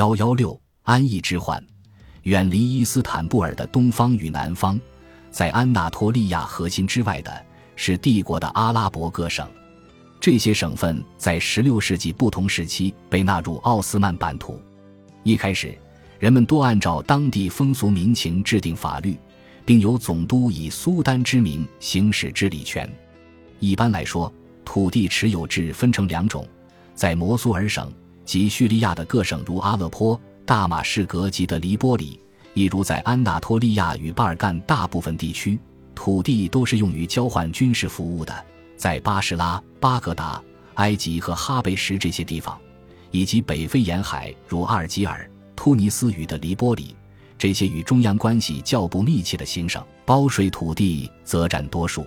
幺幺六安逸之患，远离伊斯坦布尔的东方与南方，在安纳托利亚核心之外的是帝国的阿拉伯各省。这些省份在16世纪不同时期被纳入奥斯曼版图。一开始，人们多按照当地风俗民情制定法律，并由总督以苏丹之名行使治理权。一般来说，土地持有制分成两种：在摩苏尔省及叙利亚的各省，如阿勒颇、大马士革及的黎波里，亦如在安纳托利亚与巴尔干大部分地区，土地都是用于交换军事服务的。在巴士拉、巴格达、埃及和哈贝什这些地方，以及北非沿海如阿尔及尔、突尼斯与的黎波里这些与中央关系较不密切的行省，包税土地则占多数。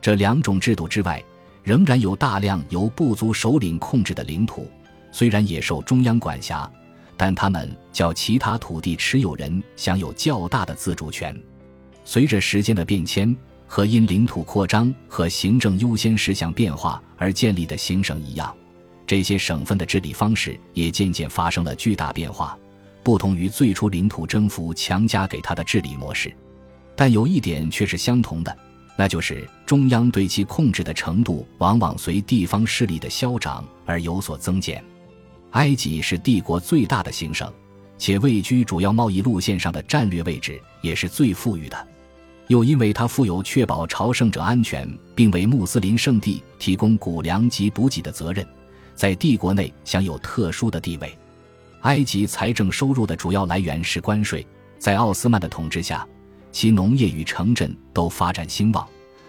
这两种制度之外，仍然有大量由部族首领控制的领土，虽然也受中央管辖，但他们较其他土地持有人享有较大的自主权。随着时间的变迁。和因领土扩张和行政优先事项变化而建立的行省一样，这些省份的治理方式也渐渐发生了巨大变化，不同于最初领土征服强加给他的治理模式。但有一点却是相同的，那就是中央对其控制的程度往往随地方势力的消长而有所增减。埃及是帝国最大的行省，且位居主要贸易路线上的战略位置，也是最富裕的。又因为它负有确保朝圣者安全，并为穆斯林圣地提供谷粮及补给的责任，在帝国内享有特殊的地位。埃及财政收入的主要来源是关税，在奥斯曼的统治下，其农业与城镇都发展兴旺。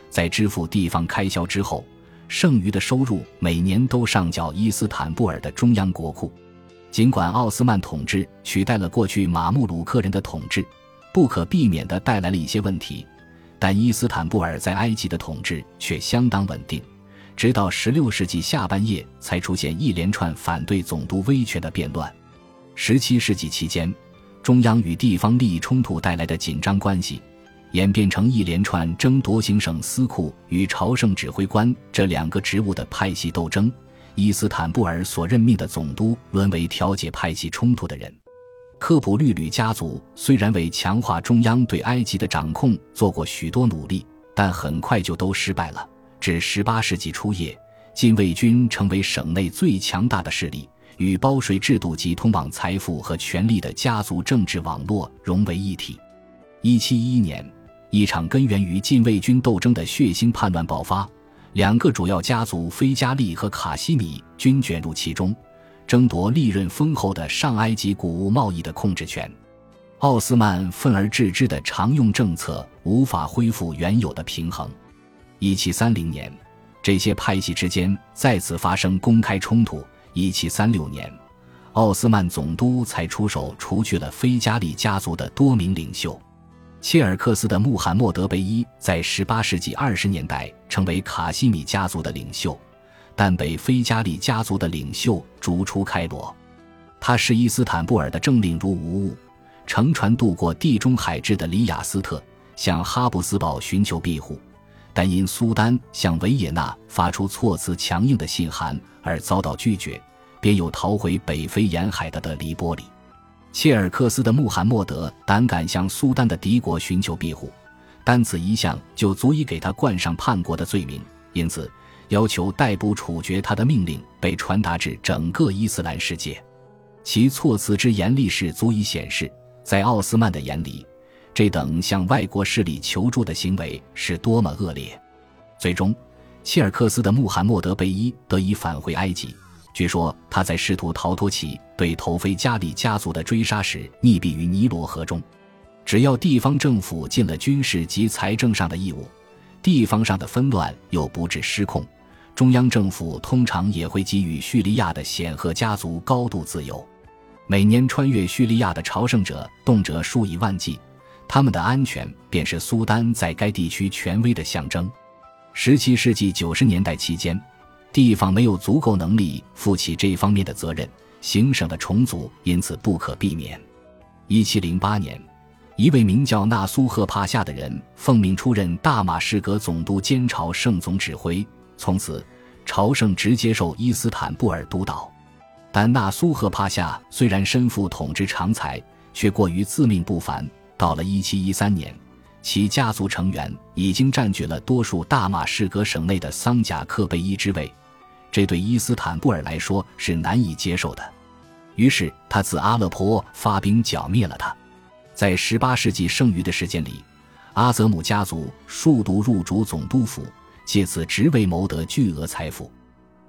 在支付地方开销之后，剩余的收入每年都上缴伊斯坦布尔的中央国库。尽管奥斯曼统治取代了过去马穆鲁克人的统治。不可避免地带来了一些问题，但伊斯坦布尔在埃及的统治却相当稳定，直到16世纪下半叶才出现一连串反对总督威权的变乱。17世纪期间，中央与地方利益冲突带来的紧张关系，演变成一连串争夺行省司库与朝圣指挥官这两个职务的派系斗争。伊斯坦布尔所任命的总督沦为调解派系冲突的人。科普律吕家族虽然为强化中央对埃及的掌控做过许多努力，但很快就都失败了。至18世纪初叶，禁卫军成为省内最强大的势力，与包税制度及通往财富和权力的家族政治网络融为一体。1711年，一场根源于禁卫军斗争的血腥叛乱爆发，两个主要家族菲加利和卡西米均卷入其中。争夺利润丰厚的上埃及谷物贸易的控制权，奥斯曼愤而治之的常用政策无法恢复原有的平衡。一七三零年，这些派系之间再次发生公开冲突。一七三六年，奥斯曼总督才出手除去了菲加利家族的多名领袖。切尔克斯的穆罕默德贝伊在十八世纪二十年代成为卡西米家族的领袖。但被菲加利家族的领袖逐出开罗，他视伊斯坦布尔的政令如无物，乘船渡过地中海至的里雅斯特，向哈布斯堡寻求庇护，但因苏丹向维也纳发出措辞强硬的信函而遭到拒绝，便又逃回北非沿海的的黎波里。切尔克斯的穆罕默德胆敢向苏丹的敌国寻求庇护，单此一项就足以给他冠上叛国的罪名，因此。要求逮捕处决他的命令被传达至整个伊斯兰世界，其措辞之严厉是足以显示，在奥斯曼的眼里，这等向外国势力求助的行为是多么恶劣。最终，切尔克斯的穆罕默德贝伊得以返回埃及。据说他在试图逃脱其对头菲加利家族的追杀时，溺毙于尼罗河中。只要地方政府尽了军事及财政上的义务，地方上的纷乱又不致失控。中央政府通常也会给予叙利亚的显赫家族高度自由。每年穿越叙利亚的朝圣者动辄数以万计，他们的安全便是苏丹在该地区权威的象征。十七世纪九十年代期间，地方没有足够能力负起这方面的责任，行省的重组因此不可避免。一七零八年，一位名叫纳苏赫帕夏的人奉命出任大马士革总督兼朝圣总指挥。从此，朝圣直接受伊斯坦布尔督导。但纳苏赫帕夏虽然身负统治长才，却过于自命不凡。到了1713年，其家族成员已经占据了多数大马士革省内的桑贾克贝伊之位，这对伊斯坦布尔来说是难以接受的。于是他自阿勒颇发兵剿灭了他。在18世纪剩余的时间里，阿泽姆家族数度入主总督府，借此职位谋得巨额财富。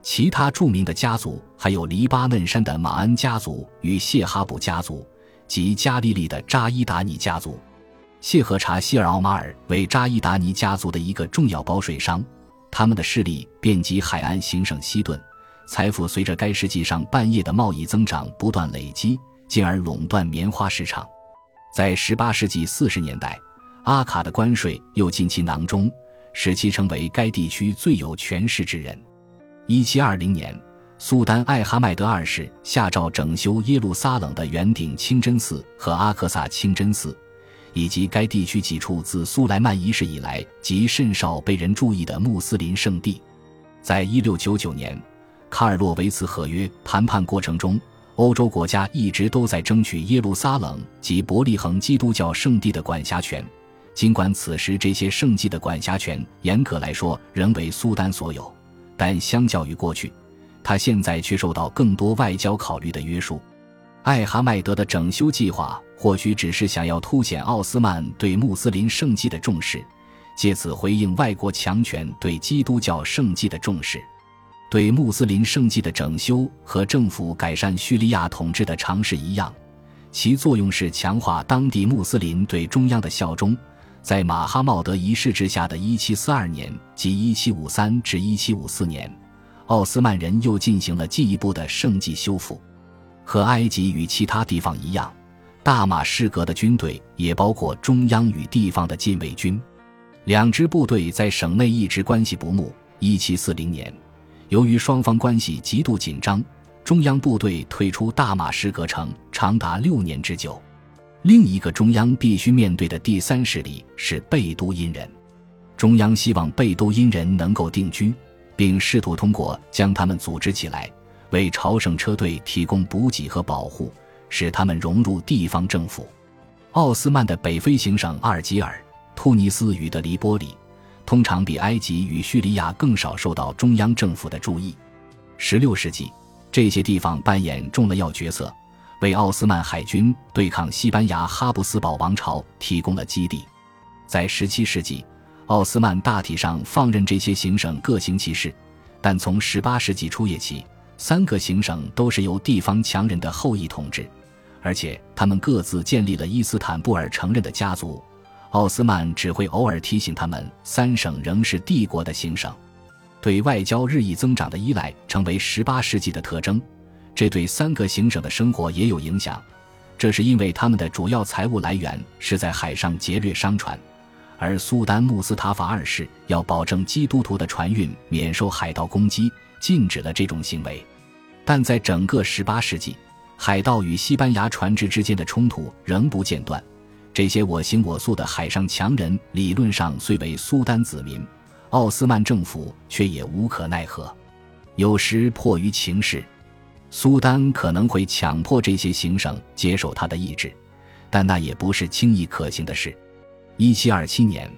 其他著名的家族还有黎巴嫩山的马恩家族与谢哈卜家族，及加利利的扎伊达尼家族。谢赫查希尔奥马尔为扎伊达尼家族的一个重要保税商，他们的势力遍及海岸行省西顿，财富随着该世纪上半叶的贸易增长不断累积，进而垄断棉花市场。在18世纪40年代。阿卡的关税又进其囊中，使其成为该地区最有权势之人。一七二零年，苏丹艾哈迈德二世下诏整修耶路撒冷的圆顶清真寺和阿克萨清真寺，以及该地区几处自苏莱曼一世以来即甚少被人注意的穆斯林圣地。在一六九九年，卡尔洛维茨合约谈判过程中，欧洲国家一直都在争取耶路撒冷及伯利恒基督教圣地的管辖权。尽管此时这些圣迹的管辖权严格来说仍为苏丹所有，但相较于过去，他现在却受到更多外交考虑的约束。艾哈迈德的整修计划或许只是想要凸显奥斯曼对穆斯林圣迹的重视，借此回应外国强权对基督教圣迹的重视。对穆斯林圣迹的整修和政府改善叙利亚统治的尝试一样，其作用是强化当地穆斯林对中央的效忠。在马哈茂德一世之下的1742年及1753至1754年，奥斯曼人又进行了进一步的圣迹修复。和埃及与其他地方一样，大马士革的军队也包括中央与地方的禁卫军。两支部队在省内一直关系不睦。1740年，由于双方关系极度紧张，中央部队退出大马士革城长达六年之久。另一个中央必须面对的第三势力是贝都因人，中央希望贝都因人能够定居，并试图通过将他们组织起来，为朝圣车队提供补给和保护，使他们融入地方政府。奥斯曼的北非行省阿尔及尔、突尼斯与德黎波里，通常比埃及与叙利亚更少受到中央政府的注意。16世纪，这些地方扮演重要角色。为奥斯曼海军对抗西班牙哈布斯堡王朝提供了基地。在17世纪，奥斯曼大体上放任这些行省各行其事，但从18世纪初叶起，三个行省都是由地方强人的后裔统治，而且他们各自建立了伊斯坦布尔承认的家族。奥斯曼只会偶尔提醒他们，三省仍是帝国的行省。对外交日益增长的依赖成为18世纪的特征。这对三个行省的生活也有影响，这是因为他们的主要财务来源是在海上劫掠商船，而苏丹穆斯塔法二世要保证基督徒的船运免受海盗攻击，禁止了这种行为。但在整个18世纪，海盗与西班牙船只之间的冲突仍不间断。这些我行我素的海上强人理论上虽为苏丹子民，奥斯曼政府却也无可奈何，有时迫于情势。苏丹可能会强迫这些行省接受他的意志，但那也不是轻易可行的事。一七二七年，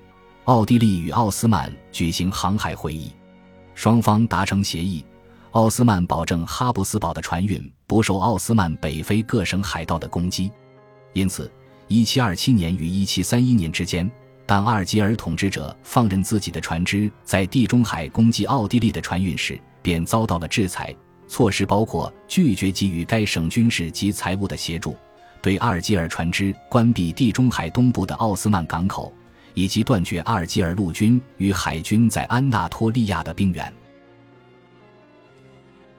奥地利与奥斯曼举行航海会议，双方达成协议，奥斯曼保证哈布斯堡的船运不受奥斯曼北非各省海盗的攻击。因此，一七二七年与一七三一年之间，当阿尔及尔统治者放任自己的船只在地中海攻击奥地利的船运时，便遭到了制裁。措施包括拒绝给予该省军事及财务的协助，对阿尔及尔船只关闭地中海东部的奥斯曼港口，以及断绝阿尔及尔陆军与海军在安纳托利亚的兵源。